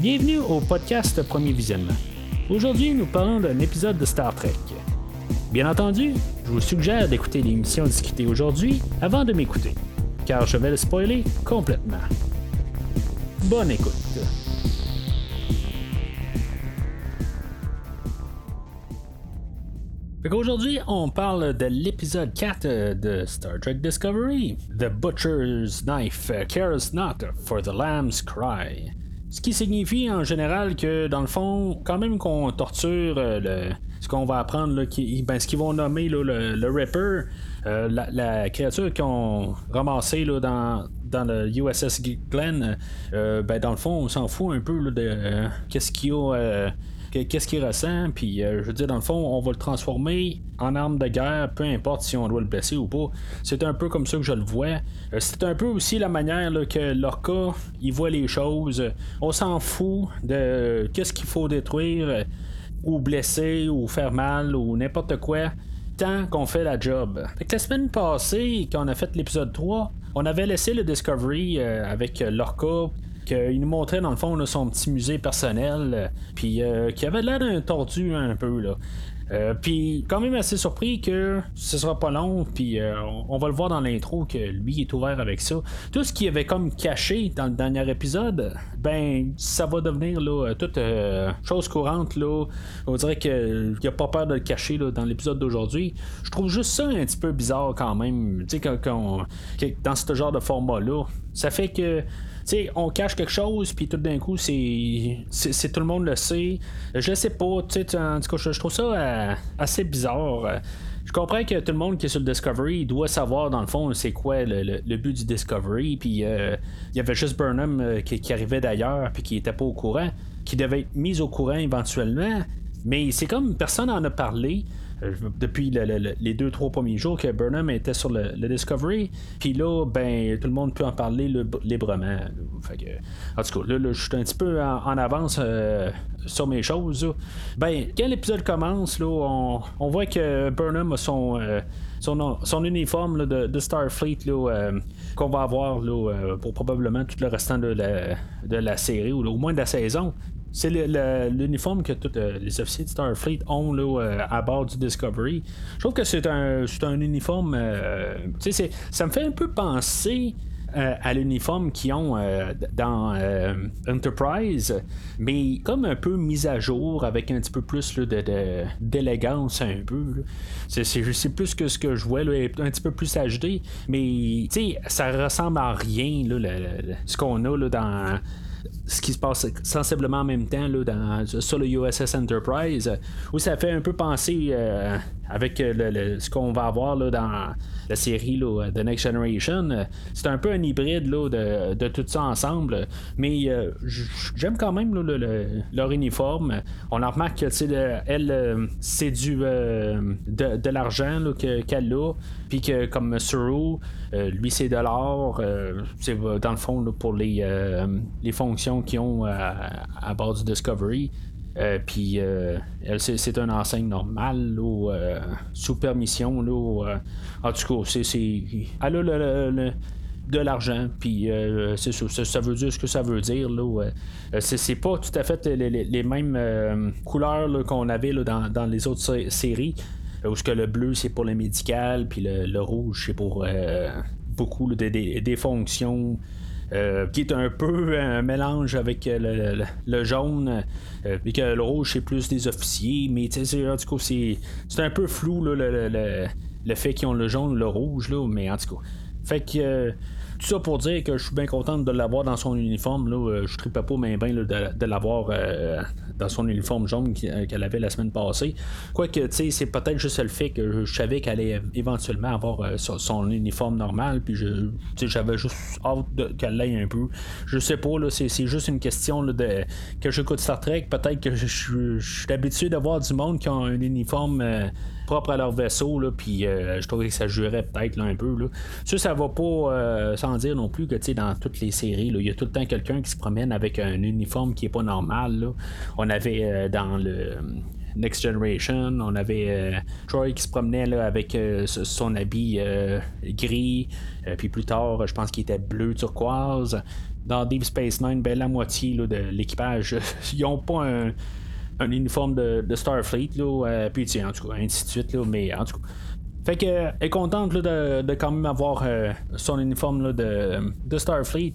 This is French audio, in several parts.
Bienvenue au podcast Premier Visionnement. Aujourd'hui, nous parlons d'un épisode de Star Trek. Bien entendu, je vous suggère d'écouter l'émission discutée aujourd'hui avant de m'écouter, car je vais le spoiler complètement. Bonne écoute. Aujourd'hui, on parle de l'épisode 4 euh, de Star Trek Discovery, The Butcher's Knife Cares Not for the Lamb's Cry. Ce qui signifie en général que, dans le fond, quand même qu'on torture euh, ce qu'on va apprendre, ben, ce qu'ils vont nommer le, le, Ripper, euh, la, créature qu'ils ont ramassée dans, le USS Glenn, ben, dans le fond, on s'en fout un peu de qu'est-ce qu'il y a qu'est-ce qu'il ressent, puis euh, je veux dire, dans le fond, on va le transformer en arme de guerre, peu importe si on doit le blesser ou pas. C'est un peu comme ça que je le vois. Euh, c'est un peu aussi la manière que Lorca, il voit les choses. On s'en fout de qu'est-ce qu'il faut détruire, euh, ou blesser, ou faire mal, ou n'importe quoi tant qu'on fait la job. la semaine passée, quand on a fait l'épisode 3, on avait laissé le Discovery avec Lorca il nous montrait dans le fond son petit musée personnel, euh, puis euh, qui avait l'air d'un tordu un peu là. Euh, puis quand même assez surpris que ce sera pas long, puis euh, on, va le voir dans l'intro que lui est ouvert avec ça. Tout ce qu'il avait comme caché dans le dernier épisode, ben ça va devenir là toute euh, chose courante là. On dirait qu'il a pas peur de le cacher là, dans l'épisode d'aujourd'hui. Je trouve juste ça un petit peu bizarre quand même. Tu sais dans ce genre de format là, ça fait que on cache quelque chose, puis tout d'un coup, c'est, tout le monde le sait. Je sais pas, tu sais, en tout cas, je, trouve ça assez bizarre. Je comprends que tout le monde qui est sur le Discovery doit savoir dans le fond c'est quoi le, but du Discovery. Puis euh, il y avait juste Burnham euh, qui, arrivait d'ailleurs puis qui était pas au courant, qui devait être mis au courant éventuellement. Mais c'est comme personne n'en a parlé. Euh, depuis les deux, trois premiers jours que Burnham était sur le, Discovery. Puis là, ben, tout le monde peut en parler librement. en tout cas, là, je suis un petit peu en, avance euh, sur mes choses. Ben, quand l'épisode commence, là, on, voit que Burnham a son. Euh, uniforme de, Starfleet qu'on va avoir pour probablement tout le restant de la, de la série ou au moins de la saison. C'est l'uniforme que tous euh, les officiers de Starfleet ont là, euh, à bord du Discovery. Je trouve que c'est un, un uniforme. Euh, ça me fait un peu penser à l'uniforme qu'ils ont dans Enterprise, mais comme un peu mis à jour avec un petit peu plus d'élégance un peu. C'est, plus que ce que je vois, là, un petit peu plus HD, mais ça ressemble à rien ce qu'on a là, dans ce qui se passe sensiblement en même temps là, dans, sur le USS Enterprise, où ça fait un peu penser euh, avec euh, ce qu'on va avoir là, dans la série là, The Next Generation. C'est un peu un hybride de, tout ça ensemble, mais euh, j'aime quand même leur uniforme. On en remarque que elle, c'est du de, l'argent qu'elle a, puis que comme Suru, lui c'est de l'or, c'est dans le fond pour les, fonctions qui ont euh, à, bord du Discovery. Euh, puis euh, c'est, un enseigne normal sous permission. En tout cas, c'est, elle a le, de l'argent, puis c'est ça, veut dire ce que ça veut dire. Là, c'est, pas tout à fait les, mêmes couleurs qu'on avait dans, les autres séries, où ce que le bleu c'est pour le médical, puis le, rouge c'est pour beaucoup des, fonctions euh, qui est un peu un mélange avec euh, le, jaune, euh, que le rouge c'est plus des officiers, mais tu sais, en tout cas, c'est, un peu flou le, le, fait qu'ils ont le jaune le rouge, là, mais en tout cas. Fait que tout ça pour dire que je suis bien content de l'avoir dans son uniforme. Là. Je ne pas mais bien de, l'avoir dans son uniforme jaune euh, qu'elle avait la semaine passée. Quoique, tu sais, c'est peut-être juste le fait que je savais qu'elle allait éventuellement avoir euh, son, uniforme normal, puis je, j'avais juste hâte qu'elle l'aille un peu. Je sais pas, là, c'est, juste une question de que j'écoute Star Trek. Peut-être que je, suis habitué de voir du monde qui a un uniforme. Euh, propre à leur vaisseau, là, puis je trouvais que ça jurait peut-être là, un peu. Là. Ça, ça va pas sans dire non plus que dans toutes les séries, il y a tout le temps quelqu'un qui se promène avec un uniforme qui est pas normal. Là. On avait euh, dans le euh, Next Generation, on avait euh, Troy qui se promenait là, avec son habit gris, puis plus tard, je pense qu'il était bleu turquoise. dans Deep Space Nine, ben, la moitié de l'équipage, ils ont pas un, uniforme de, Starfleet, là, puis tiens, en tout cas, ainsi de suite, là, mais en tout cas. Fait que, elle est contente de, de, quand même avoir son uniforme de, de Starfleet.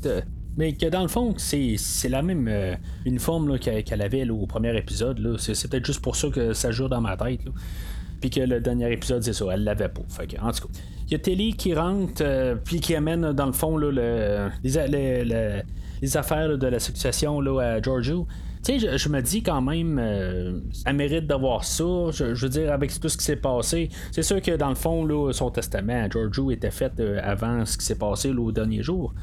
Mais que dans le fond, c'est, la même euh, uniforme qu'elle, avait au premier épisode. C'est, peut-être juste pour ça que ça joue dans ma tête. Puis que le dernier épisode, c'est ça, elle l'avait pas. Fait que, en tout cas, il y a Telly qui rentre, euh, puis qui amène dans le fond le, les, affaires de la succession à Giorgio. Je, me dis quand même, euh, elle mérite d'avoir ça. Je, veux dire, avec tout ce qui s'est passé, c'est sûr que dans le fond, là, son testament à Giorgio était fait avant ce qui s'est passé au dernier jour.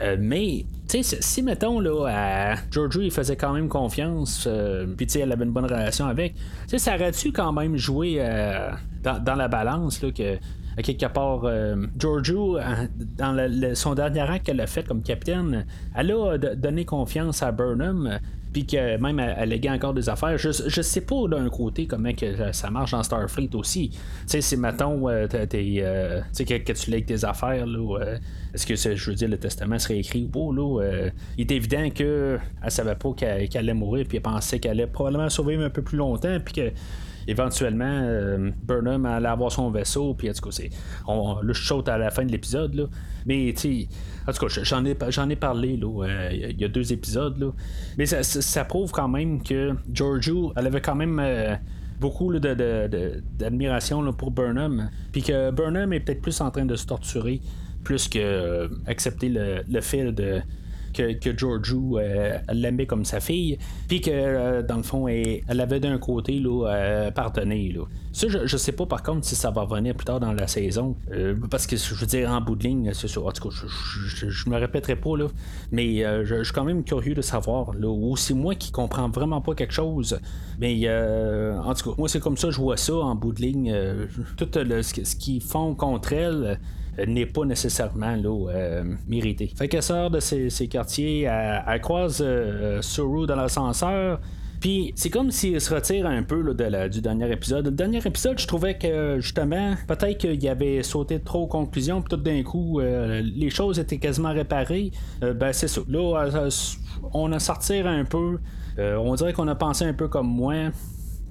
Euh, mais, si mettons, là, à il faisait quand même confiance, euh, puis tu sais, elle avait une bonne relation avec, ça aurait-tu quand même joué euh, dans, la balance, là, que à quelque part, Giorgio, dans son dernier acte qu'elle a fait comme capitaine, elle a donné confiance à Burnham puis que même elle, léguait encore des affaires. Je, je sais pas d'un côté comment que ça marche dans Starfleet aussi. Tu sais, si mettons, euh, euh, que, tu lègues tes affaires, euh, est-ce que je veux dire le testament serait écrit ou pas, là, il est évident qu'elle savait pas qu'elle, allait mourir, puis elle pensait qu'elle allait probablement survivre un peu plus longtemps, puis que éventuellement, Burnham allait avoir son vaisseau, puis en tout cas, c'est, on, là, je saute à la fin de l'épisode, là. Mais, tu en tout cas, j'en ai, j'en ai parlé, là, euh, il y a deux épisodes, là. Mais ça, prouve quand même que Giorgio, elle avait quand même. Euh, beaucoup d'admiration de, pour Burnham. Puis que Burnham est peut-être plus en train de se torturer, plus que euh, accepter le, le fait de, que, que Giorgio euh, l'aimait comme sa fille, puis que euh, dans le fond, elle, avait d'un côté euh, pardonné. Ça, je, je, sais pas par contre si ça va revenir plus tard dans la saison, parce que je veux dire, en bout de ligne, c'est sûr, en tout cas, je, je, me répéterai pas, là, mais je, suis quand même curieux de savoir, là, ou c'est moi qui comprends vraiment pas quelque chose, mais en tout cas, moi c'est comme ça, je vois ça en bout de ligne, tout ce qu'ils font contre elle n'est pas nécessairement là, euh, mérité. Fait qu'elle sort de ces, quartiers, elle, croise euh, Suru dans l'ascenseur. Puis c'est comme s'il se retire un peu là, du dernier épisode. Le dernier épisode, je trouvais que justement, peut-être qu'il avait sauté trop aux conclusions, puis tout d'un coup, euh, les choses étaient quasiment réparées. ben c'est ça. Là, on a sorti un peu. on dirait qu'on a pensé un peu comme moi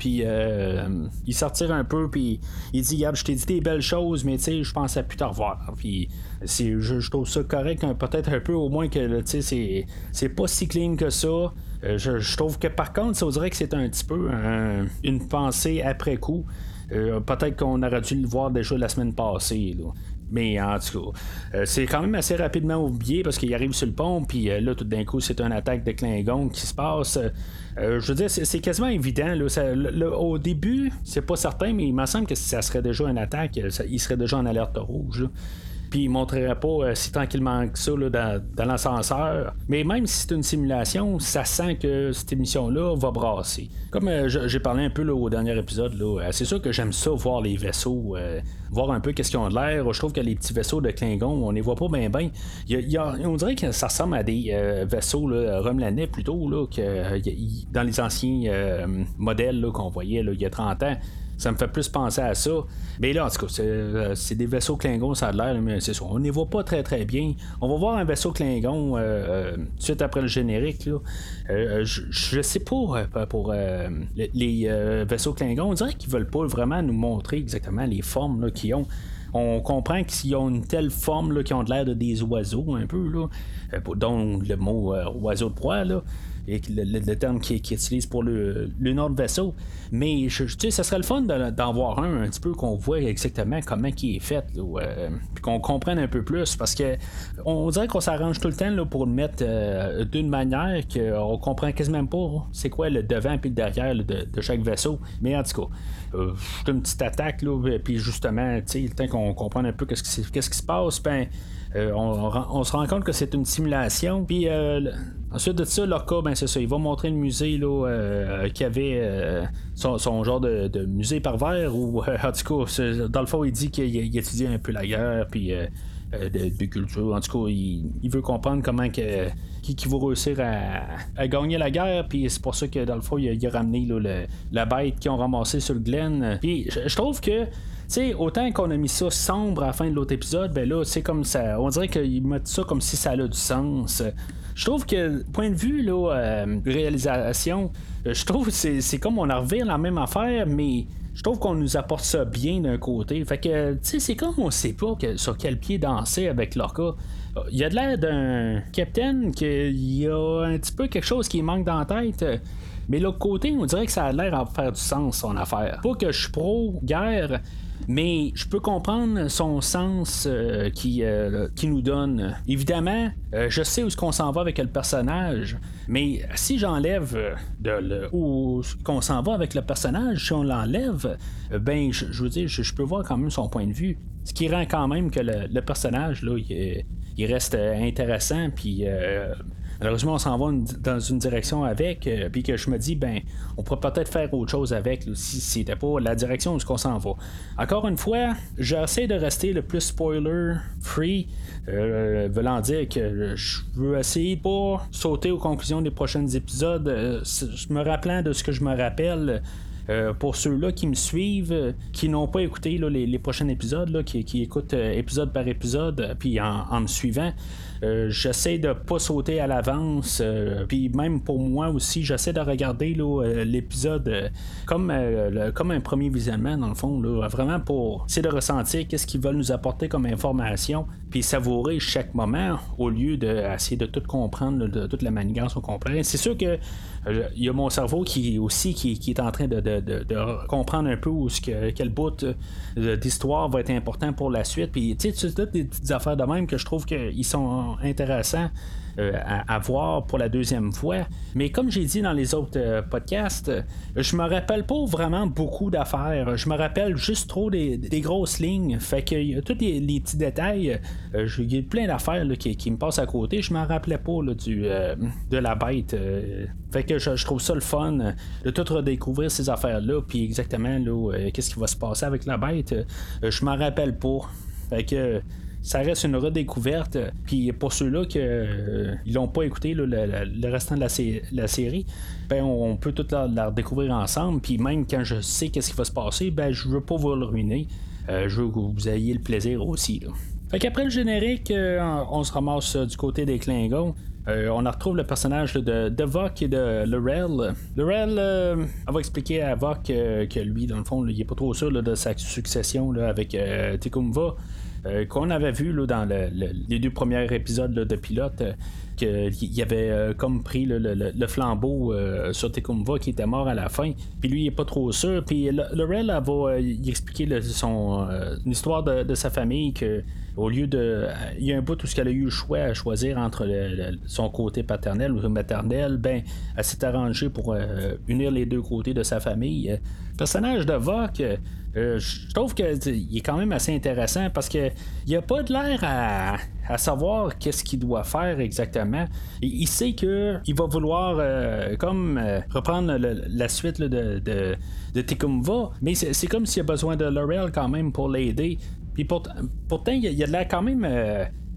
puis euh, il sortir un peu, puis il dit Gab, je t'ai dit des belles choses, mais tu sais, je pensais plus te revoir. Puis je, je, trouve ça correct, peut-être un peu au moins que tu sais, c'est, pas si clean que ça. Euh, je, trouve que par contre, ça dirait que c'est un petit peu une pensée après coup. Euh, peut-être qu'on aurait dû le voir déjà la semaine passée. Là. Mais en tout cas, c'est quand même assez rapidement oublié parce qu'il arrive sur le pont, puis là, tout d'un coup, c'est une attaque de Klingon qui se passe. Euh, je veux dire, c'est quasiment évident. au début, c'est pas certain, mais il me semble que ça serait déjà une attaque, il serait déjà en alerte rouge. Puis il montrerait pas euh, si tranquillement que ça dans, l'ascenseur. Mais même si c'est une simulation, ça sent que cette émission-là va brasser. Comme euh, j'ai parlé un peu au dernier épisode, c'est sûr que j'aime ça voir les vaisseaux voir un peu qu'est-ce qu'ils ont de l'air. Je trouve que les petits vaisseaux de Klingon, on les voit pas bien bien. on dirait que ça ressemble à des euh, vaisseaux là, plutôt là, que dans les anciens euh, modèles qu'on voyait il y a 30 ans. Ça me fait plus penser à ça. Mais là, en tout cas, c'est, euh, des vaisseaux Klingon, ça a l'air, mais c'est ça. On ne les voit pas très très bien. On va voir un vaisseau Klingon euh, euh, suite après le générique. Là. je, sais pas pour les vaisseaux Klingon. On dirait qu'ils veulent pas vraiment nous montrer exactement les formes qu'ils ont on comprend qu'ils ont une telle forme là, qui ont l'air de des oiseaux un peu là, dont le mot oiseau de proie et le, terme qui, qui utilise pour le, le nom de vaisseau. Mais tu sais, ça serait le fun d'en voir un un petit peu qu'on voit exactement comment il est fait, euh, puis qu'on comprenne un peu plus, parce que on dirait qu'on s'arrange tout le temps là, pour le mettre euh, d'une manière qu'on comprend quasiment pas hein. c'est quoi le devant et le derrière de, chaque vaisseau. Mais en tout cas, euh, une petite attaque, là, puis justement, tu sais, le temps qu'on comprenne un peu qu'est-ce qui, qui se passe, ben euh, on, se rend compte que c'est une simulation. Puis euh, ensuite de ça, cas ben c'est ça. Il va montrer le musée là, euh, qui avait son, genre de, musée par verre. Ou en tout cas, dans le fond, il dit qu'il étudie un peu la guerre. Puis. de, culture. En tout cas, il, veut comprendre comment que, qui, va réussir à, gagner la guerre. Puis c'est pour ça que dans le fond, il a, ramené la bête qu'ils ont ramassé sur le Glen. Puis je trouve que sais, autant qu'on a mis ça sombre à la fin de l'autre épisode, ben là, c'est comme ça. On dirait qu'ils mettent ça comme si ça a du sens. je trouve que, point de vue là, réalisation, je trouve que c'est, comme on a revu la même affaire, mais je trouve qu'on nous apporte ça bien d'un côté. Fait que, tu sais, c'est comme on sait pas sur quel pied danser avec Lorca. Il y a de l'air d'un capitaine qu'il y a un petit peu quelque chose qui manque dans la tête. Mais l'autre côté, on dirait que ça a l'air à faire du sens, son affaire. Pas que je suis pro-guerre, mais je peux comprendre son sens euh, qui, euh, qui nous donne. Évidemment, euh, je sais où est-ce qu'on s'en va avec le personnage, mais si j'enlève de où qu'on s'en va avec le personnage, si on l'enlève, ben je, veux dire, je, peux voir quand même son point de vue. Ce qui rend quand même que le, personnage là, il, reste intéressant, puis Malheureusement, on s'en va dans une direction avec, euh, puis que je me dis, ben, on pourrait peut-être faire autre chose avec si c'était pas la direction où qu'on s'en va. Encore une fois, j'essaie de rester le plus spoiler free, euh, voulant dire que je veux essayer de pas sauter aux conclusions des prochains épisodes, euh, me rappelant de ce que je me rappelle. pour ceux-là qui me suivent, qui n'ont pas écouté les, prochains épisodes, qui, écoutent épisode par épisode, puis en me suivant, euh, j'essaie de pas sauter à l'avance. Euh, puis même pour moi aussi, j'essaie de regarder euh, l'épisode comme, comme un premier visionnement, dans le fond. vraiment pour essayer de ressentir qu'est-ce qu'ils veulent nous apporter comme information. Puis savourer chaque moment au lieu d'essayer de, tout comprendre, de toute la manigance au complet. C'est sûr que il y a mon cerveau qui aussi qui, est en train de, comprendre un peu où ce que, quel bout d'histoire va être important pour la suite. Puis tu sais, toutes des petites affaires de même que je trouve qu'ils sont intéressant euh, à, voir pour la deuxième fois. Mais comme j'ai dit dans les autres euh, podcasts, euh, je me rappelle pas vraiment beaucoup d'affaires. Je me rappelle juste trop des, grosses lignes. Fait que tous les, petits détails, il y a plein d'affaires qui, me passent à côté. Je me rappelais pas du, de la bête. fait que je, trouve ça le fun de tout redécouvrir ces affaires-là. Puis exactement qu'est-ce qui va se passer avec la bête. je m'en rappelle pas. Fait que ça reste une redécouverte. Puis pour ceux-là qui euh, l'ont pas écouté le, restant de la, série, ben on, peut tout la, redécouvrir ensemble. Puis même quand je sais qu'est-ce qui va se passer, ben je veux pas vous le ruiner. Euh, je veux que vous ayez le plaisir aussi. Là. Fait qu'après le générique, euh, on se ramasse du côté des Klingons. on retrouve le personnage de, de Vok et de Lorel. Lorel, elle va expliquer à Vok que lui, dans le fond, il est pas trop sûr de sa succession avec Tikumva. Euh, qu'on avait vu là, dans les deux premiers épisodes de pilote. Euh, qu'il avait euh, comme pris le, flambeau sur Tecumva qui était mort à la fin. Puis lui, il est pas trop sûr. Puis Laurel va y expliquer son histoire de, sa famille que au lieu de. Il y a un bout où elle a eu le choix à choisir entre son côté paternel ou maternel, ben, elle s'est arrangée pour unir les deux côtés de sa famille. Le personnage de Vok, euh, je trouve qu'il est quand même assez intéressant parce que il a pas de l'air à, savoir qu'est-ce qu'il doit faire exactement. Il, sait que il va vouloir euh, comme euh, reprendre la suite de, de, mais c'est comme s'il a besoin de Laurel quand même pour l'aider. Puis pourtant, il y a de l'air quand même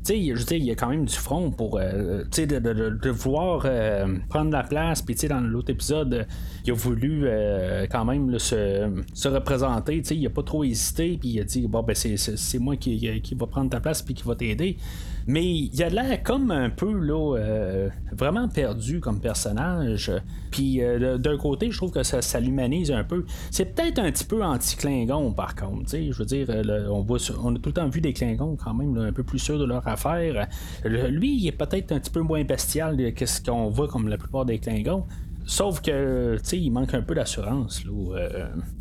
sais, je il y a quand même du front pour euh, de, de, de, vouloir euh, prendre la place. Puis, dans l'autre épisode, il a voulu euh, quand même se, se, représenter. Il a pas trop hésité. Puis, il a dit Bon, ben, c'est moi qui, qui va prendre ta place. Puis, qui va t'aider. Mais il a l'air comme un peu là, euh, vraiment perdu comme personnage. Puis euh, d'un côté, je trouve que ça, l'humanise un peu. C'est peut-être un petit peu anti-Klingon par contre. Je veux dire, euh, on, voit, on a tout le temps vu des Klingons quand même un peu plus sûrs de leur affaire. lui, il est peut-être un petit peu moins bestial que ce qu'on voit comme la plupart des Klingons. Sauf que, tu sais, il manque un peu d'assurance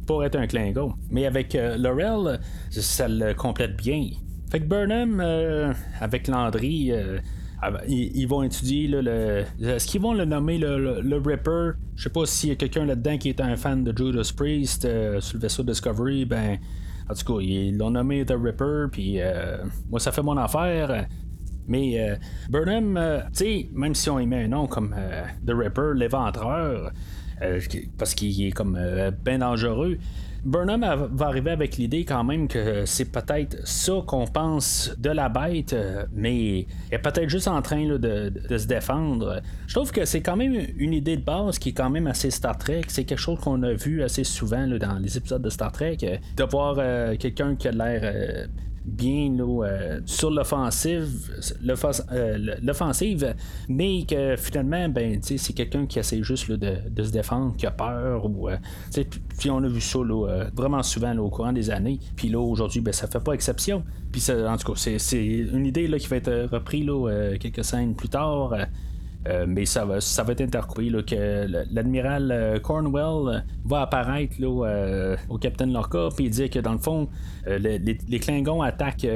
pour être un Klingon. Mais avec Laurel, ça le complète bien. Fait que Burnham, euh, avec Landry, euh, ils, vont étudier le. Est-ce qu'ils vont le nommer le, Ripper? Je sais pas s'il y a quelqu'un là-dedans qui est un fan de Judas Priest euh, sur le vaisseau Discovery. Ben, en tout cas, ils l'ont nommé The Ripper, puis moi, ça fait mon affaire. Mais Burnham, tu sais, même si on y met un nom comme The Ripper, l'éventreur, parce qu'il est comme bien dangereux, Burnham va arriver avec l'idée quand même que c'est peut-être ça qu'on pense de la bête, euh, mais est peut-être juste en train de, se défendre. Je trouve que c'est quand même une idée de base qui est quand même assez Star Trek. C'est quelque chose qu'on a vu assez souvent dans les épisodes de Star Trek, euh, de voir euh, quelqu'un qui a l'air bien sur l'offensive, l'offensive, mais que finalement, ben, c'est quelqu'un qui essaie juste de, se défendre, qui a peur. Ou, puis on a vu ça vraiment souvent au courant des années. Puis là, aujourd'hui, ben, ça fait pas exception. Puis en tout cas, c'est une idée là, qui va être reprise quelques scènes plus tard. Euh, mais ça va, être intercoupé que l'admiral euh, Cornwell euh, va apparaître au capitaine Lorca puis dire que dans le fond les, Klingons attaquent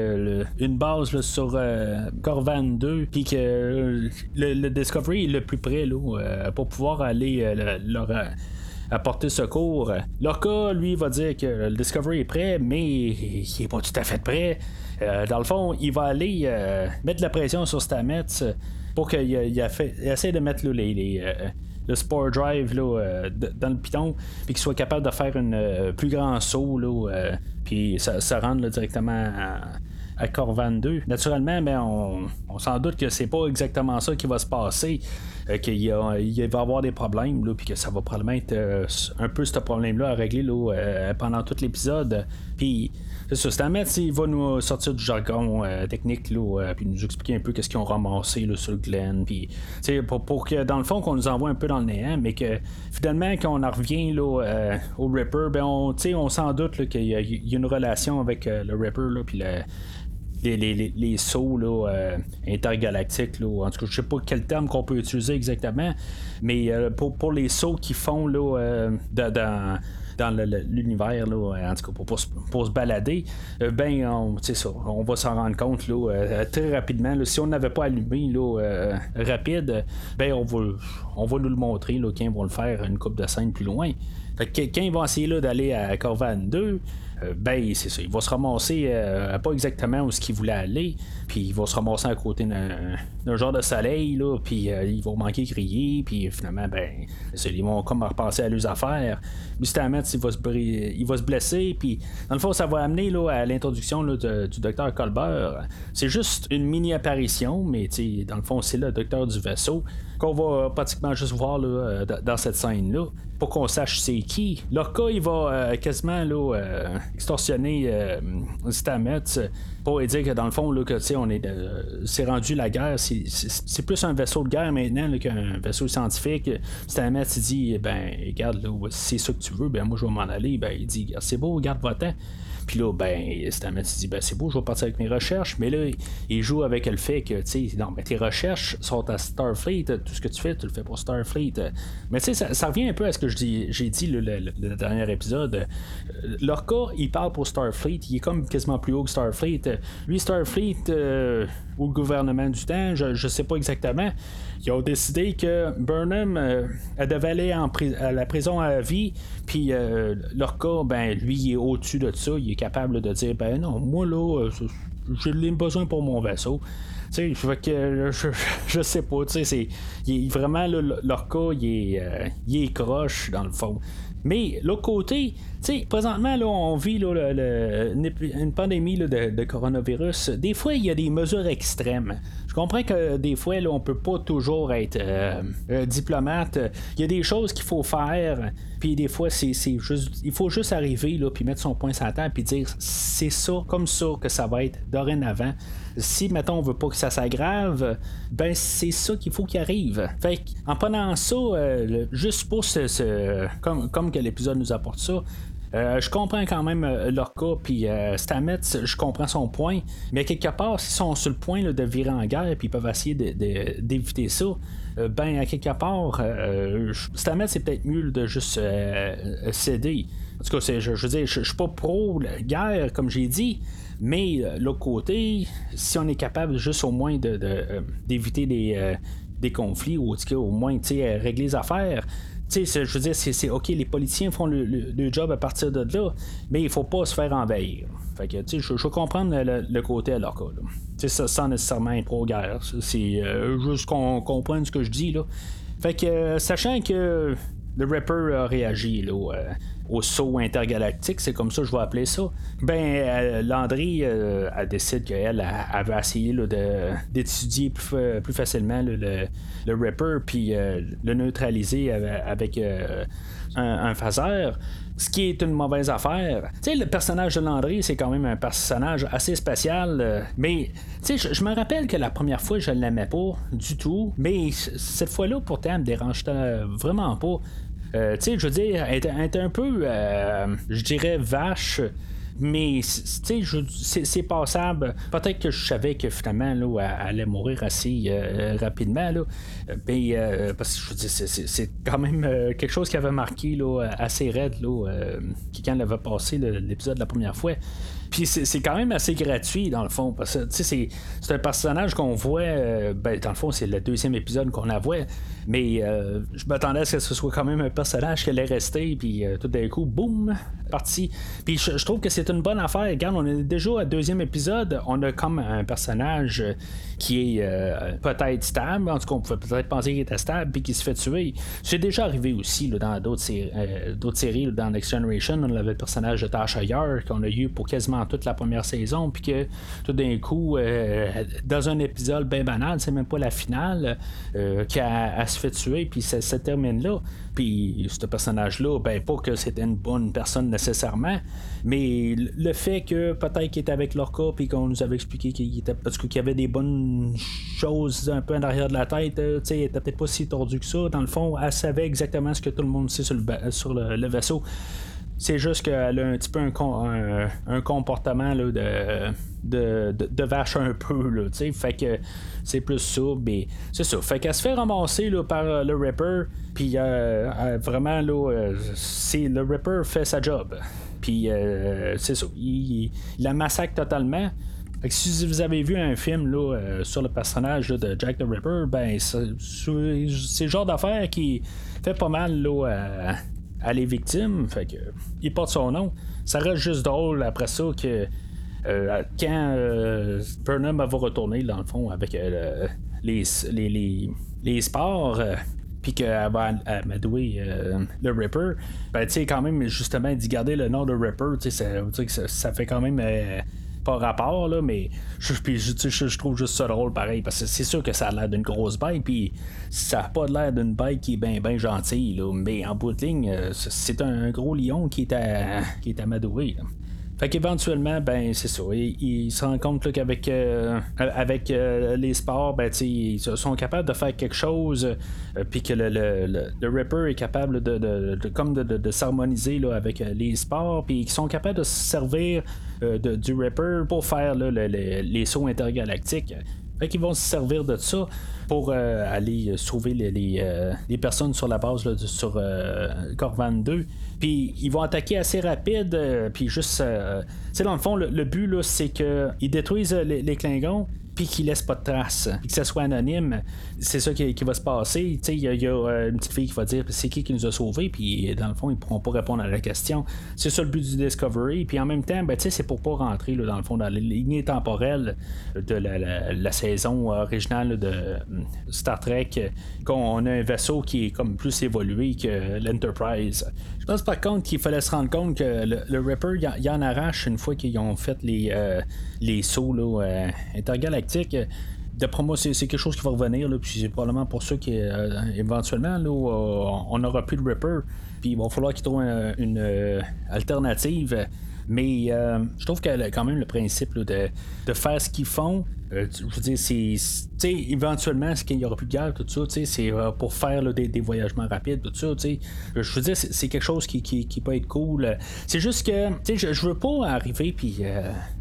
une base sur Corvan 2 puis que le, Discovery est le plus près pour pouvoir aller leur apporter secours. Lorca, lui, va dire que le Discovery est prêt, mais il est pas tout à fait prêt. dans le fond, il va aller mettre la pression sur Stamets pour qu'il essaie de mettre euh, le Spore Drive euh, dans le piton, puis qu'il soit capable de faire un euh, plus grand saut, puis ça, rendre directement à, Corvan 2. Naturellement, mais on, on s'en doute que c'est pas exactement ça qui va se passer, qu'il il va y avoir des problèmes, puis que ça va probablement être un peu ce problème-là à régler pendant tout l'épisode. Puis c'est ça, Stamets, il va nous sortir du jargon euh, technique, là, euh, puis nous expliquer un peu qu'est-ce qu'ils ont ramassé sur le Glen, puis pour, pour que dans le fond qu'on nous envoie un peu dans le néant, mais que finalement quand on en revient là, euh, au Ripper, ben on, on s'en doute qu'il y, a une relation avec le Ripper, puis les, sauts là, intergalactiques. Là. En tout cas, je sais pas quel terme qu'on peut utiliser exactement, mais pour, pour les sauts qu'ils font là, dans dans l'univers, en tout cas pour, se balader, euh, ben, on, on va s'en rendre compte là, euh, très rapidement. si on n'avait pas allumé là, euh, rapide, ben, on va, on va nous le montrer là, quand ils vont le faire une coupe de scène plus loin. Fait que, quand ils vont essayer d'aller à Corvan 2, euh, ben c'est ça, il va se ramasser euh, pas exactement où ce qu'il voulait aller, puis il va se ramasser à côté d'un genre de soleil, là, puis euh, il va manquer crier, puis finalement, ben, ils vont comme repasser à leurs affaires. Justement, il va se, il va se blesser, puis dans le fond, ça va amener là, à l'introduction du docteur Colbert. C'est juste une mini apparition, mais dans le fond, c'est le docteur du vaisseau qu'on va pratiquement juste voir là, dans cette scène-là pour qu'on sache c'est qui. Lorca, il va euh, quasiment là, euh, extorsionner euh, Stamets pour dire que dans le fond, là, que, on est, c'est rendu la guerre. C'est, plus un vaisseau de guerre maintenant qu'un vaisseau scientifique. Stamets, il dit ben, regarde, là, si c'est ça que tu veux, ben, moi, je vais m'en aller. Ben, il dit c'est beau, garde votre temps. Puis là, ben, Stamets dit ben, c'est beau, je vais partir avec mes recherches. Mais là, il joue avec le fait que, tu sais, non, ben, tes recherches sont à Starfleet. Tout ce que tu fais, tu le fais pour Starfleet. Mais tu sais, ça, revient un peu à ce que j'ai dit le, le, dernier épisode. Lorca, il parle pour Starfleet. Il est comme quasiment plus haut que Starfleet. Lui, Starfleet, euh, ou le gouvernement du temps, je, je sais pas exactement. Ils ont décidé que Burnham euh, devait aller en à la prison à vie, puis euh, ben, lui, il est au-dessus de ça. Il est capable de dire ben non, moi là, euh, j'ai besoin pour mon vaisseau. Tu sais, que je, je, sais pas, tu sais, c'est. Vraiment, là, il est, il est croche, dans le fond. Mais l'autre côté, tu sais, présentement, là, on vit là, une pandémie de, coronavirus. Des fois, il y a des mesures extrêmes. Comprends que des fois, là, on peut pas toujours être euh, diplomate. Il y a des choses qu'il faut faire. Puis des fois, c'est, juste, il faut juste arriver là, puis mettre son point sur la table, puis dire c'est ça, comme ça que ça va être dorénavant si, mettons, on veut pas que ça s'aggrave, ben c'est ça qu'il faut qu'il arrive. Fait en prenant ça, euh, juste pour ce, comme, comme que l'épisode nous apporte ça, euh, je comprends quand même euh, leur cas, puis Stamets, je comprends son point, mais quelque part, s'ils sont sur le point de virer en guerre, puis ils peuvent essayer d'éviter ça, ben à quelque part, Stamets, c'est peut-être mieux de juste céder. En tout cas, je, veux dire, je, je suis pas pro guerre, comme j'ai dit, mais euh, l'autre côté, si on est capable juste au moins euh, d'éviter de, euh, des, conflits ou au moins régler les affaires, je veux dire, c'est ok, les politiciens font le, job à partir de là, mais il faut pas se faire envahir. Fait que, je, je veux comprendre le, côté à leur cas. Ça, sans nécessairement être pro-guerre. C'est juste qu'on comprenne ce que je dis. Là. Fait que, sachant que le rapper a réagi là, au saut intergalactique, c'est comme ça que je vais appeler ça. Ben, Landry, elle décide qu'elle elle, veut essayer d'étudier plus, facilement le, le, Ripper, puis le neutraliser avec, un, phaser ce qui est une mauvaise affaire. Tu sais, le personnage de Landry, c'est quand même un personnage assez spécial, euh, mais tu sais, je me rappelle que la première fois, je ne l'aimais pas du tout, mais cette fois-là, pourtant, elle me dérange vraiment pas. Euh, tu sais, je veux dire, elle est un peu, euh, je dirais, vache mais c'est passable. Peut-être que je savais que finalement, là, elle allait mourir assez euh, rapidement. Là. Mais, parce que je c'est quand même quelque chose qui avait marqué là, assez raide là, quand elle avait passé l'épisode la première fois. Puis c'est quand même assez gratuit, dans le fond, parce que c'est un personnage qu'on voit, ben, dans le fond, c'est le deuxième épisode qu'on la voit, mais euh, je m'attendais à ce que ce soit quand même un personnage qui allait rester, puis euh, tout d'un coup, boum, parti. Puis je, trouve que c'est une bonne affaire. Regarde, on est déjà au deuxième épisode, on a comme un personnage qui est peut-être stable, en tout cas, on pouvait peut-être penser qu'il était stable, puis qui se fait tuer. C'est déjà arrivé aussi dans d'autres séries, dans Next Generation, on avait le personnage de Tasha Yar qu'on a eu pour quasiment toute la première saison, puis que tout d'un coup, euh, dans un épisode bien banal, c'est même pas la finale, euh, se fait tuer, puis ça termine là. Puis ce personnage-là, ben pas que c'était une bonne personne nécessairement, mais le fait que peut-être qu'il était avec Lorca, puis qu'on nous avait expliqué qu'il était parce qu'il y avait des bonnes choses un peu en arrière de la tête, euh, tu sais, était peut-être pas si tordu que ça. Dans le fond, elle savait exactement ce que tout le monde sait sur le, sur le vaisseau. C'est juste qu'elle a un petit peu un, comportement là, de, de, vache un peu. Là, fait que c'est plus ça. Mais c'est ça. Fait qu'elle se fait ramasser là, par euh, le Ripper. Puis euh, euh, vraiment, là, c'est, le Ripper fait sa job. Puis c'est ça. Il, la massacre totalement. Fait que si vous avez vu un film là, sur le personnage de Jack the Ripper, ben c'est, le genre d'affaire qui fait pas mal là, les victimes. Fait que il porte son nom. Ça reste juste drôle après ça que euh, quand euh, Burnham va retourner dans le fond avec euh, les, les, les, sports puis qu'elle va amadouer le Ripper, ben tu sais quand même justement d'y garder le nom de Ripper, tu sais ça, fait quand même rapport, là, mais je, je, trouve juste ça drôle pareil, parce que c'est sûr que ça a l'air d'une grosse bête, puis ça n'a pas l'air d'une bête qui est bien ben gentille, là, mais en bout de ligne, euh, c'est un gros lion qui est, à, qui est amadoué. Fait qu'éventuellement, ben c'est ça. Ils, se rendent compte qu'avec euh, avec euh, les sports, ben ils sont capables de faire quelque chose, puis que le, le, le, Ripper est capable de, de, comme de, de, s'harmoniser avec les sports, puis ils sont capables de se servir du Ripper pour faire les sauts intergalactiques. Fait qu'ils vont se servir de ça pour aller sauver les, les, les, personnes sur la base sur Corvan 2. Puis ils vont attaquer assez rapide, euh, puis juste. Euh, tu sais, dans le fond, le, but, c'est qu'ils détruisent les, les Klingons, puis qu'il laisse pas de traces, puis que ça soit anonyme, c'est ça qui, va se passer. Il y, a euh, une petite fille qui va dire c'est qui qui nous a sauvés, puis dans le fond, ils pourront pas répondre à la question. C'est ça le but du Discovery, puis en même temps, ben, c'est pour pas rentrer dans le fond dans la lignée temporelle de la, saison originale de euh, Star Trek, qu'on a un vaisseau qui est comme plus évolué que l'Enterprise. Je pense par contre qu'il fallait se rendre compte que le, Ripper, il en arrache une fois qu'ils ont fait les, euh, les sauts là, intergalactiques D'après moi, c'est quelque chose qui va revenir, puis c'est probablement pour ça qu'éventuellement, euh, on n'aura plus de Ripper, puis il va falloir qu'ils trouvent une, euh, alternative. Mais euh, je trouve que quand même le principe de, faire ce qu'ils font, je veux dire, c'est. éventuellement, ce qu'il n'y aura plus de guerre, tout ça, c'est pour faire des, des, voyagements rapides, tout ça, Je veux dire, c'est quelque chose qui, peut être cool. C'est juste que, je, je veux pas arriver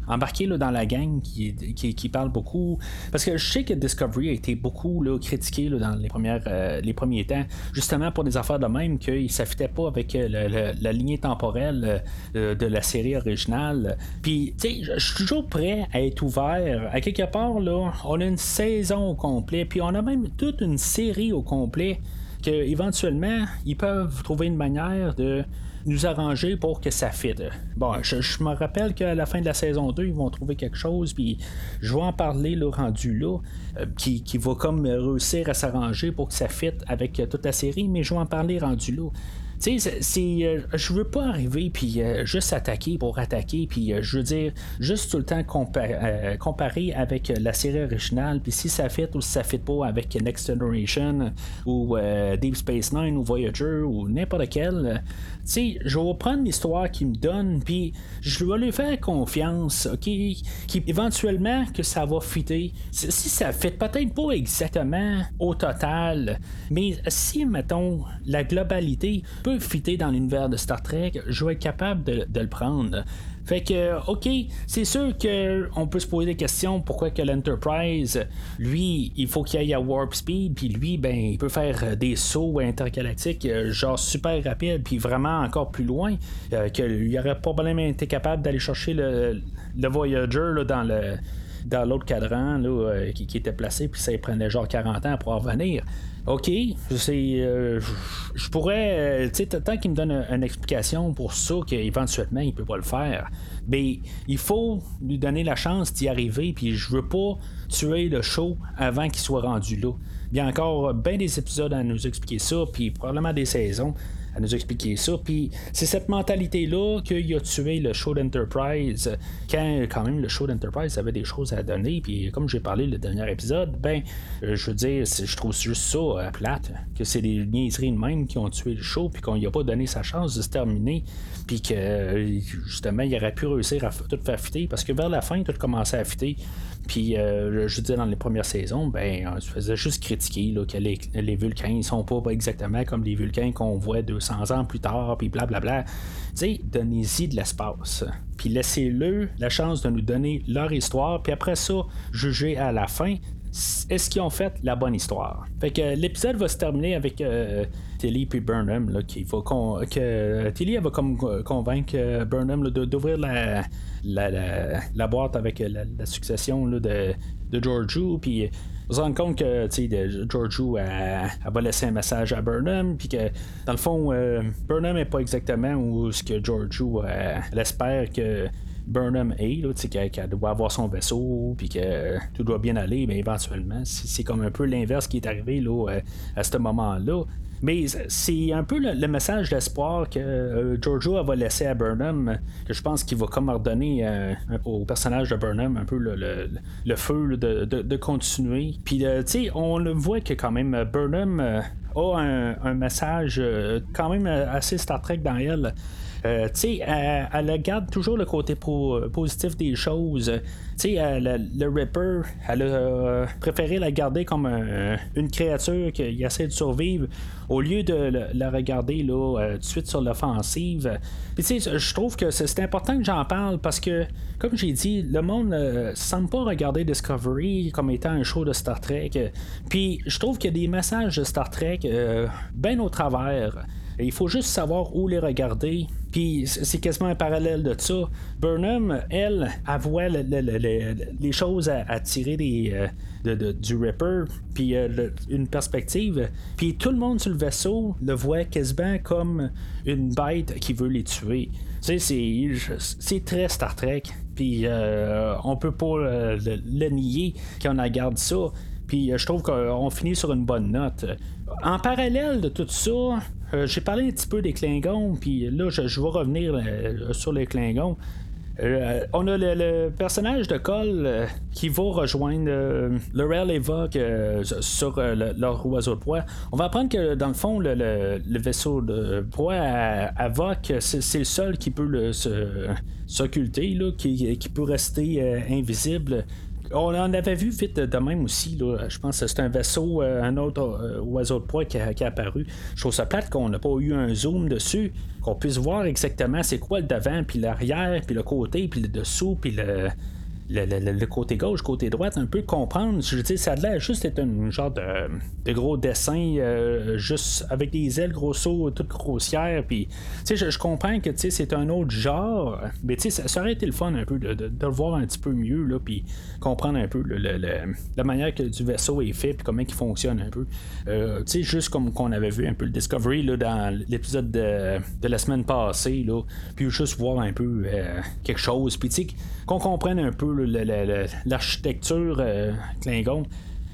embarqué là, dans la gang qui, qui, parle beaucoup. Parce que je sais que Discovery a été beaucoup là, critiqué là, dans les, premières, euh, les premiers temps, justement pour des affaires de même qu'il ne s'affitait pas avec euh, la lignée temporelle euh, de la série originale. Puis, tu sais, je suis toujours prêt à être ouvert. À quelque part, là, on a une saison au complet, puis on a même toute une série au complet que éventuellement ils peuvent trouver une manière de nous arranger pour que ça fitte. Bon, je, me rappelle qu'à la fin de la saison 2, ils vont trouver quelque chose, puis je vais en parler le rendu là, euh, qui, va comme réussir à s'arranger pour que ça fitte avec toute la série, mais je vais en parler rendu là. Tu sais, c'est, je veux pas arriver puis juste attaquer pour attaquer, puis je veux dire, juste tout le temps comparer avec la série originale, puis si ça fit ou si ça fit pas avec Next Generation ou Deep Space Nine ou Voyager ou n'importe quel, tu sais, je vais prendre l'histoire qu'il me donne, puis je vais lui faire confiance, ok, éventuellement que ça va fitter. Si ça fit peut-être pas exactement au total, mais si mettons la globalité fitter dans l'univers de Star Trek, je vais être capable de le prendre. Fait que, OK, c'est sûr qu'on peut se poser des questions pourquoi que l'Enterprise, lui, il faut qu'il aille à Warp Speed, puis lui, ben, il peut faire des sauts intergalactiques, euh, genre super rapide, puis vraiment encore plus loin, euh, qu'il aurait probablement été capable d'aller chercher le, Voyager dans le dans l'autre cadran là, euh, qui, qui, était placé, puis ça prenait genre 40 ans pour en revenir. OK. Euh, je pourrais. Euh, tu sais, tant qu'il me donne une, explication pour ça, qu'éventuellement il peut pas le faire, mais il faut lui donner la chance d'y arriver, puis je veux pas tuer le show avant qu'il soit rendu là. Il y a encore bien des épisodes à nous expliquer ça, puis probablement des saisons à nous expliquer ça. Puis c'est cette mentalité-là qu'il a tué le show d'Enterprise quand quand même le show d'Enterprise avait des choses à donner. Puis comme j'ai parlé le dernier épisode, ben euh, je veux dire, je trouve juste ça euh, plate, que c'est des niaiseries de même qui ont tué le show, puis qu'on lui a pas donné sa chance de se terminer, puis que euh, justement il aurait pu réussir à tout faire fitter, parce que vers la fin, tout commençait à fitter. Puis, euh, je dire, dans les premières saisons, ben, on se faisait juste critiquer que les, les Vulcains ne sont pas, exactement comme les Vulcains qu'on voit 200 ans plus tard, puis blablabla. Tu sais, donnez-y de l'espace. Puis laissez-le la chance de nous donner leur histoire, puis après ça, juger à la fin est-ce qu'ils ont fait la bonne histoire? Fait que l'épisode va se terminer avec euh, Tilly puis Burnham là, qui va que Tilly va comme convaincre Burnham d'ouvrir la, la, la, boîte avec la, succession de, de Georgiou puis on se rend compte que Georgiou va laisser un message à Burnham puis que dans le fond euh, Burnham n'est pas exactement où ce que Georgiou espère que Burnham est, qu'elle, doit avoir son vaisseau, puis que tout doit bien aller, mais éventuellement, c'est, comme un peu l'inverse qui est arrivé là, euh, à ce moment-là. Mais c'est un peu le, message d'espoir que euh, Giorgio va laisser à Burnham, que je pense qu'il va comme redonner euh, au personnage de Burnham un peu le, feu de, continuer. Puis, tu sais, on le voit que quand même Burnham a un, message quand même assez Star Trek dans elle. Euh, sais, elle, garde toujours le côté positif des choses. Tu sais, le, Ripper, elle a euh, préféré la garder comme une créature qui essaie de survivre au lieu de la regarder euh, tout de suite sur l'offensive. Je trouve que c'est important que j'en parle parce que, comme j'ai dit, le monde ne semble pas regarder Discovery comme étant un show de Star Trek. Puis je trouve qu'il y a des messages de Star Trek bien au travers. Il faut juste savoir où les regarder. Puis c'est quasiment un parallèle de ça. Burnham, elle, elle voit les choses à, tirer des, euh, du Ripper, puis euh, une perspective. Puis tout le monde sur le vaisseau le voit quasiment comme une bête qui veut les tuer. Tu sais, c'est très Star Trek. Puis euh, on peut pas le, nier quand on regarde ça. Puis je trouve qu'on finit sur une bonne note. En parallèle de tout ça, euh, j'ai parlé un petit peu des Klingons, puis là, je, vais revenir euh, sur les Klingons. Euh, on a le, personnage de Cole qui va rejoindre Laurel et Vogue sur leur oiseau de proie. On va apprendre que dans le fond, le, vaisseau de proie à, Vogue, c'est le seul qui peut s'occulter, qui, peut rester invisible. On en avait vu vite de même aussi. Je pense que c'est un vaisseau, euh, un autre euh, oiseau de proie qui a, apparu. Je trouve ça plate qu'on n'a pas eu un zoom dessus, qu'on puisse voir exactement c'est quoi le devant, puis l'arrière, puis le côté, puis le dessous, puis le, le, côté gauche, côté droite, un peu comprendre. Je dire, ça a l'air juste être un genre de, gros dessin, euh, juste avec des ailes grosso, toutes grossières. Puis, tu sais, je, comprends que c'est un autre genre, mais tu sais, ça, aurait été le fun un peu de, le voir un petit peu mieux, là, puis comprendre un peu la manière que du vaisseau est fait, puis comment il fonctionne un peu. Euh, tu sais, juste comme qu'on avait vu un peu le Discovery là, dans l'épisode de, la semaine passée, là, puis juste voir un peu euh, quelque chose, puis tu sais, qu'on comprenne un peu l'architecture euh, Klingon.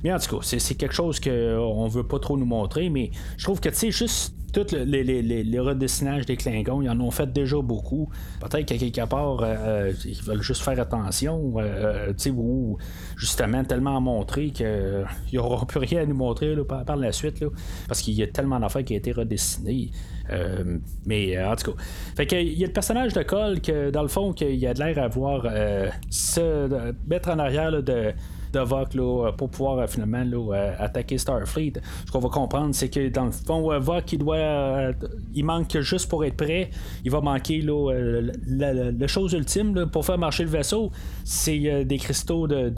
Mais en tout cas, c'est quelque chose qu'on veut pas trop nous montrer, mais je trouve que, tu sais, juste tous les, les, redessinages des Klingons, ils en ont fait déjà beaucoup. Peut-être qu'à quelque part, euh, euh, ils veulent juste faire attention, euh, ou justement tellement montrer qu'ils n'auront plus rien à nous montrer par, la suite, parce qu'il y a tellement d'affaires qui ont été redessinées. mais en tout cas, fait il y a le personnage de Cole que dans le fond, qu'il a de l'air à voir se mettre en arrière de de là, pour pouvoir euh, finalement là, euh, attaquer Starfleet. Ce qu'on va comprendre, c'est que dans le fond, euh, Vok, il doit. il manque juste pour être prêt. Il va manquer là, la, chose ultime pour faire marcher le vaisseau. C'est des cristaux de,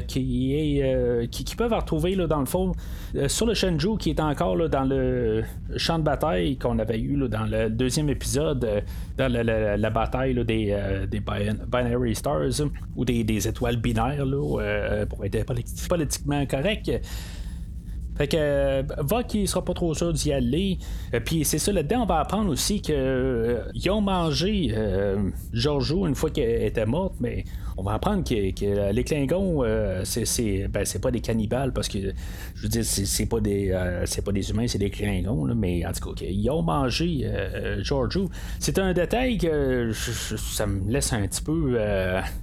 qui, est, qui, peuvent retrouver là, dans le fond sur le Shenzhou qui est encore là, dans le champ de bataille qu'on avait eu là, dans le deuxième épisode, dans la, bataille des, des Binary Stars ou des, étoiles binaires. Là, euh, pour être politiquement correct. Fait que euh, va qu'il sera pas trop sûr d'y aller. Euh, puis c'est ça, là-dedans, on va apprendre aussi que ils ont mangé Giorgio une fois qu'elle était morte, mais on va apprendre que, les Klingons, c'est, ben, pas des cannibales parce que je veux dire, c'est, pas des c'est pas des humains, c'est des Klingons, mais en tout cas, ils ont mangé Giorgio. C'est un détail que ça me laisse un petit peu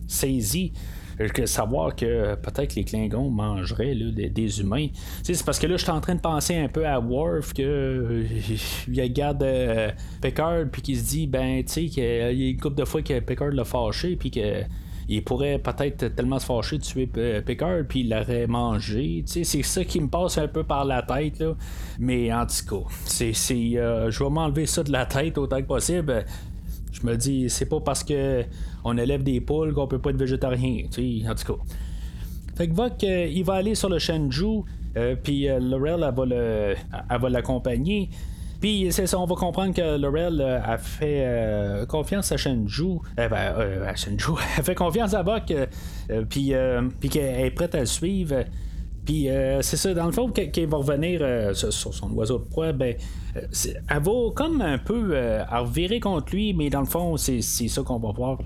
saisi que savoir que peut-être les Klingons mangeraient des, humains. C'est parce que là, je suis en train de penser un peu à Worf, que euh, il regarde euh, Picard, puis qu'il se dit, ben, tu sais, qu'il y a une couple de fois que Picard l'a fâché, puis que il pourrait peut-être tellement se fâcher de tuer Picard puis il l'aurait mangé. C'est ça qui me passe un peu par la tête. Là. Mais en tout cas, c'est, euh, je vais m'enlever ça de la tête autant que possible. Je me dis, c'est pas parce que on élève des poules qu'on peut pas être végétarien. En tout cas. Fait que Vok, euh, il va aller sur le Shenzhou, euh, puis euh, Laurel, elle va, l'accompagner. Puis c'est ça, on va comprendre que Laurel a fait confiance à Shenzhou. ben, à elle fait confiance à Vok, puis qu'elle est prête à le suivre. Puis euh, c'est ça, dans le fond, qu'elle va revenir euh, sur, son oiseau de proie, ben, euh, elle va comme un peu revirer contre lui, mais dans le fond, c'est ça qu'on va voir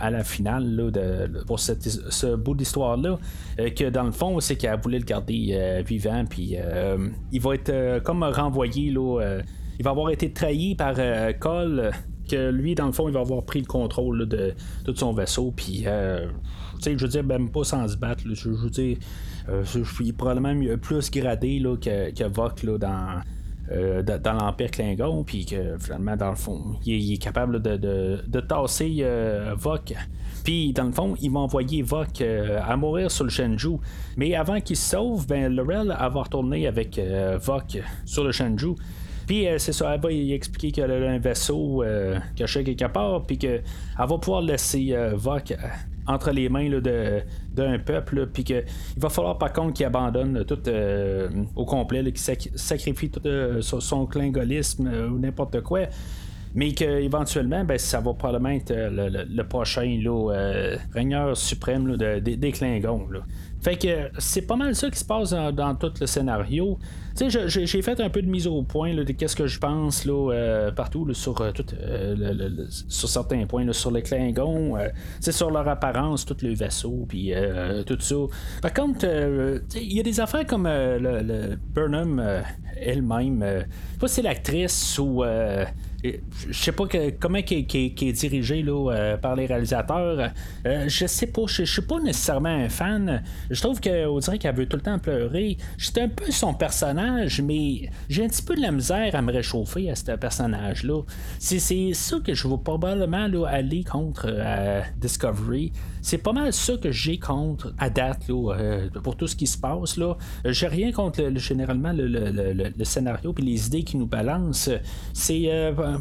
à la finale de, pour ce bout d'histoire-là, que dans le fond, c'est qu'elle voulait le garder vivant, puis il va être comme renvoyé, là, il va avoir été trahi par Cole, que lui, dans le fond, il va avoir pris le contrôle de tout son vaisseau, puis, je veux dire, même pas sans se battre, je veux dire euh, je suis probablement plus gradé là, que, que Vok là, dans. Euh, dans l'Empire Klingon, puis que finalement, dans le fond, il, est capable de, de, tasser euh, Vok. Puis, dans le fond, ils vont envoyer Vok à mourir sur le Shenzhou. Mais avant qu'il se sauve, ben, Laurel va retourner avec Vok sur le Shenzhou. Puis c'est ça, elle va y expliquer qu'elle a un vaisseau caché quelque part, puis qu'elle va pouvoir laisser Vok entre les mains d'un peuple, puis qu'il va falloir par contre qu'il abandonne tout euh, au complet, qu'il sacrifie tout euh, son klingolisme euh, ou n'importe quoi mais qu'éventuellement, ben, ça va probablement être le, prochain là, régneur suprême des Klingons. Fait que c'est pas mal ça qui se passe dans, tout le scénario. Tu sais, j'ai fait un peu de mise au point de qu'est-ce que je pense là, euh, partout sur, euh, tout, euh, sur certains points, sur les Klingons, c'est sur leur apparence, tous les vaisseaux, puis tout ça. Par contre, il y a des affaires comme le, Burnham elle-même. pas si c'est l'actrice ou je sais pas comment qui, est dirigé là, euh, par les réalisateurs. Euh, je sais pas, je, suis pas nécessairement un fan. Je trouve qu'on dirait qu'elle veut tout le temps pleurer. J'étais un peu son personnage, mais j'ai un petit peu de la misère à me réchauffer à ce personnage-là. C'est, ça que je vais probablement aller contre euh, Discovery. C'est pas mal ça que j'ai contre à date pour tout ce qui se passe. Là. J'ai rien contre généralement le, scénario et les idées qui nous balancent. C'est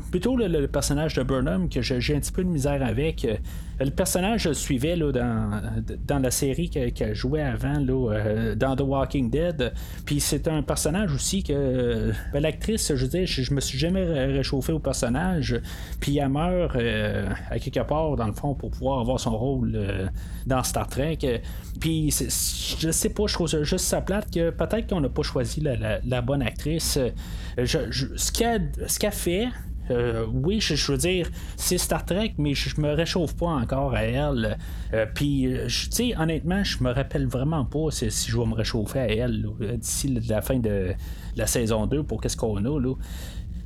plutôt le, personnage de Burnham que j'ai un petit peu de misère avec. Euh, le personnage je le suivais dans, la série qu'elle jouait avant euh, dans The Walking Dead. Puis c'est un personnage aussi que ben, l'actrice, je veux dire, je, me suis jamais réchauffé au personnage. Puis elle meurt euh, à quelque part dans le fond pour pouvoir avoir son rôle dans Star Trek. Puis je sais pas, je trouve juste ça plate que peut-être qu'on n'a pas choisi la, bonne actrice. ce qu'elle fait, oui, je, veux dire, c'est Star Trek, mais je, me réchauffe pas encore à elle. Puis, tu sais, honnêtement, je me rappelle vraiment pas si, je vais me réchauffer à elle d'ici la fin de la saison 2 pour qu'est-ce qu'on a. Là.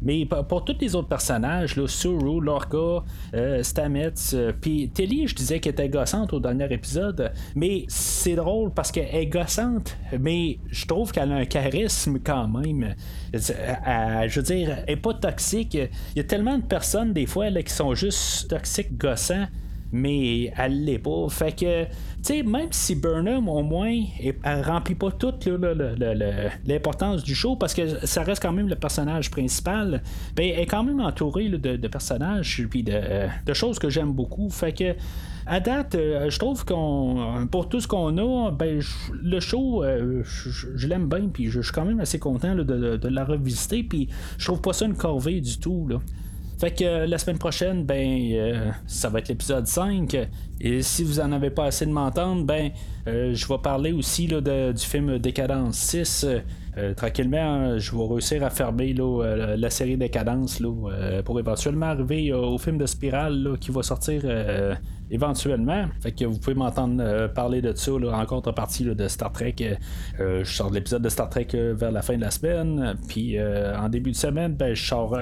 Mais pour, tous les autres personnages, là, Suru, Lorca, euh, Stamets, euh, puis Telly, je disais qu'elle était gossante au dernier épisode, mais c'est drôle parce qu'elle est gossante, mais je trouve qu'elle a un charisme quand même. je veux dire, elle n'est pas toxique. Il y a tellement de personnes, des fois, qui sont juste toxiques, gossants mais elle l'est pas. Fait que, tu sais, même si Burnham, au moins, elle remplit pas toute l'importance du show, parce que ça reste quand même le personnage principal, ben, elle est quand même entourée de, personnages, puis de, choses que j'aime beaucoup. Fait que, à date, euh, je trouve qu'on pour tout ce qu'on a, ben, le show, euh, je, l'aime bien, puis je, suis quand même assez content de, de, la revisiter, puis je trouve pas ça une corvée du tout. Là. Fait que euh, la semaine prochaine, ben, euh, ça va être l'épisode 5. Et si vous en avez pas assez de m'entendre, ben, euh, je vais parler aussi là, du film Décadence 6. tranquillement, je vais réussir à fermer là, la série Décadence là, pour éventuellement arriver au film de Spirale qui va sortir éventuellement. Fait que vous pouvez m'entendre parler de ça en contrepartie de Star Trek. je sors de l'épisode de Star Trek vers la fin de la semaine. Puis en début de semaine, ben, je sors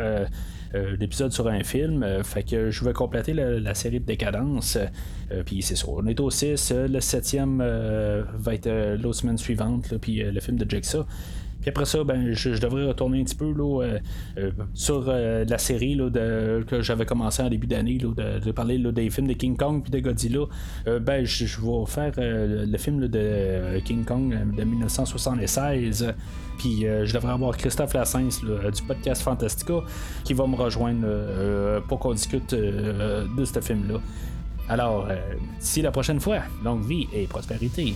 l'épisode euh, sur un film. Euh, fait que je vais compléter la, série de décadence. Euh, puis c'est. On est au 6. le 7e va être l'autre semaine suivante. Puis le film de Jigsaw. Puis après ça, ben, je, devrais retourner un petit peu là, sur la série là, que j'avais commencé en début d'année, de, parler des films de King Kong puis de Godzilla. ben, je, vais faire le film de King Kong de 1976. Puis euh, je devrais avoir Christophe Lassens du podcast Fantastica qui va me rejoindre euh, pour qu'on discute euh, de ce film-là. Alors, d'ici la prochaine fois, longue vie et prospérité.